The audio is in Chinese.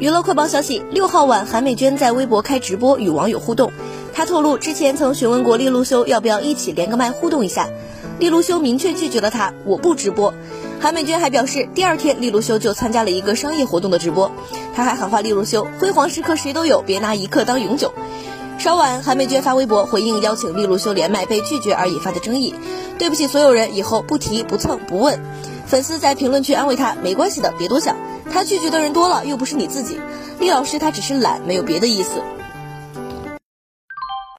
娱乐快报消息：六号晚，韩美娟在微博开直播与网友互动。她透露，之前曾询问过利路修要不要一起连个麦互动一下，利路修明确拒绝了她，我不直播。韩美娟还表示，第二天利路修就参加了一个商业活动的直播，她还喊话利路修：辉煌时刻谁都有，别拿一刻当永久。稍晚，韩美娟发微博回应邀请利路修连麦被拒绝而引发的争议，对不起所有人，以后不提不蹭不问。粉丝在评论区安慰她，没关系的，别多想。他拒绝的人多了，又不是你自己。厉老师他只是懒，没有别的意思。